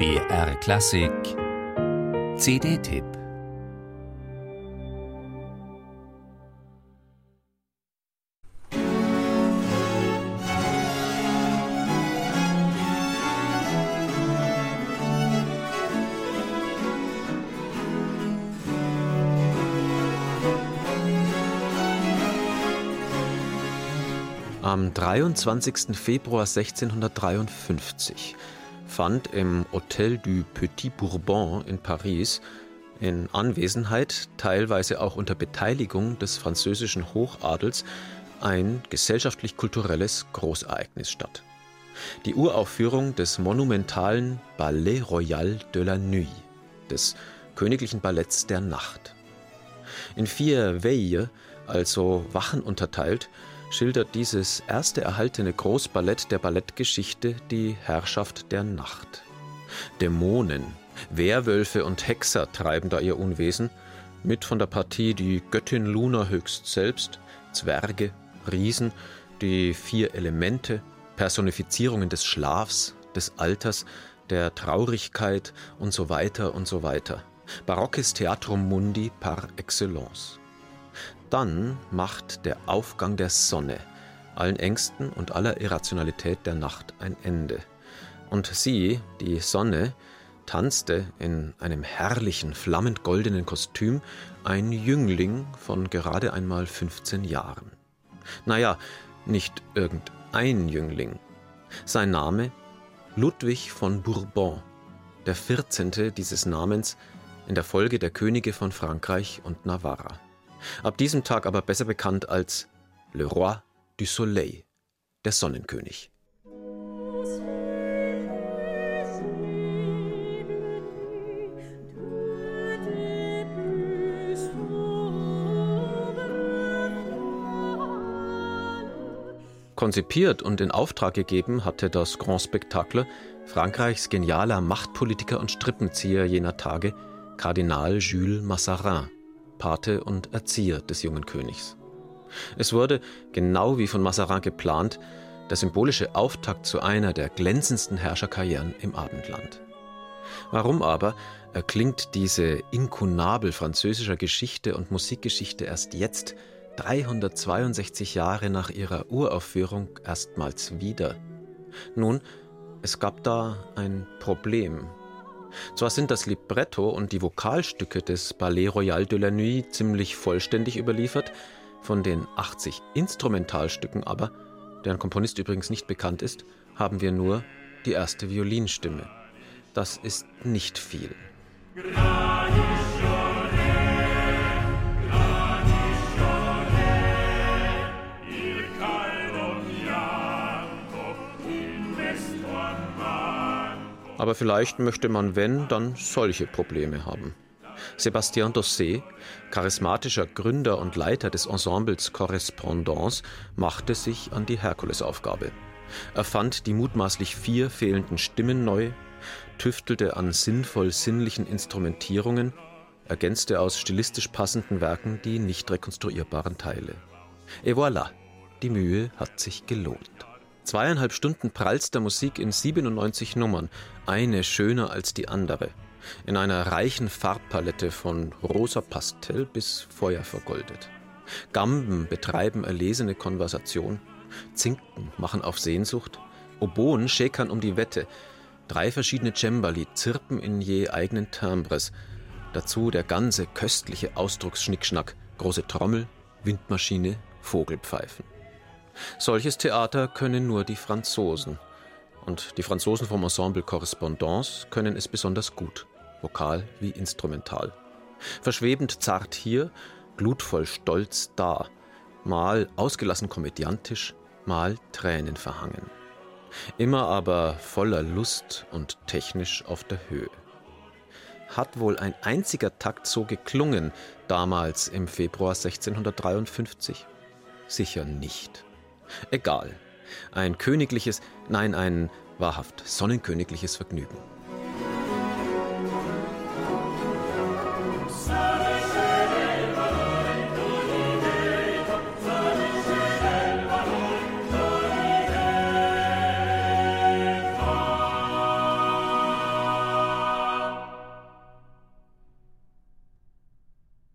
BR Klassik CD-Tipp Am 23. Februar 1653 fand im Hotel du Petit Bourbon in Paris in Anwesenheit, teilweise auch unter Beteiligung des französischen Hochadels, ein gesellschaftlich-kulturelles Großereignis statt. Die Uraufführung des monumentalen Ballet Royal de la Nuit, des königlichen Balletts der Nacht. In vier Veilles, also Wachen unterteilt, schildert dieses erste erhaltene Großballett der Ballettgeschichte die Herrschaft der Nacht. Dämonen, Werwölfe und Hexer treiben da ihr Unwesen, mit von der Partie die Göttin Luna höchst selbst, Zwerge, Riesen, die vier Elemente, Personifizierungen des Schlafs, des Alters, der Traurigkeit und so weiter und so weiter. Barockes Theatrum Mundi par excellence. Dann macht der Aufgang der Sonne allen Ängsten und aller Irrationalität der Nacht ein Ende. Und sie, die Sonne, tanzte in einem herrlichen, flammend goldenen Kostüm ein Jüngling von gerade einmal 15 Jahren. Naja, nicht irgendein Jüngling. Sein Name Ludwig von Bourbon, der 14. dieses Namens in der Folge der Könige von Frankreich und Navarra. Ab diesem Tag aber besser bekannt als Le Roi du Soleil, der Sonnenkönig. Konzipiert und in Auftrag gegeben hatte das Grand Spectacle Frankreichs genialer Machtpolitiker und Strippenzieher jener Tage, Kardinal Jules Mazarin. Pate und Erzieher des jungen Königs. Es wurde, genau wie von Mazarin geplant, der symbolische Auftakt zu einer der glänzendsten Herrscherkarrieren im Abendland. Warum aber erklingt diese Inkunabel französischer Geschichte und Musikgeschichte erst jetzt, 362 Jahre nach ihrer Uraufführung, erstmals wieder? Nun, es gab da ein Problem, zwar sind das Libretto und die Vokalstücke des Ballet Royal de la Nuit ziemlich vollständig überliefert, von den 80 Instrumentalstücken aber, deren Komponist übrigens nicht bekannt ist, haben wir nur die erste Violinstimme. Das ist nicht viel. Aber vielleicht möchte man, wenn, dann solche Probleme haben. Sébastien Dossé, charismatischer Gründer und Leiter des Ensembles Correspondance, machte sich an die Herkulesaufgabe. Er fand die mutmaßlich vier fehlenden Stimmen neu, tüftelte an sinnvoll sinnlichen Instrumentierungen, ergänzte aus stilistisch passenden Werken die nicht rekonstruierbaren Teile. Et voilà, die Mühe hat sich gelohnt. Zweieinhalb Stunden prallster Musik in 97 Nummern, eine schöner als die andere, in einer reichen Farbpalette von rosa Pastell bis Feuer vergoldet. Gamben betreiben erlesene Konversation, Zinken machen auf Sehnsucht, Oboen schäkern um die Wette, drei verschiedene Cembali zirpen in je eigenen Timbres, dazu der ganze köstliche Ausdrucksschnickschnack, große Trommel, Windmaschine, Vogelpfeifen. Solches Theater können nur die Franzosen. Und die Franzosen vom Ensemble Correspondance können es besonders gut, vokal wie instrumental. Verschwebend zart hier, glutvoll stolz da, mal ausgelassen komödiantisch, mal Tränen verhangen. Immer aber voller Lust und technisch auf der Höhe. Hat wohl ein einziger Takt so geklungen, damals im Februar 1653? Sicher nicht. Egal. Ein königliches, nein, ein wahrhaft sonnenkönigliches Vergnügen.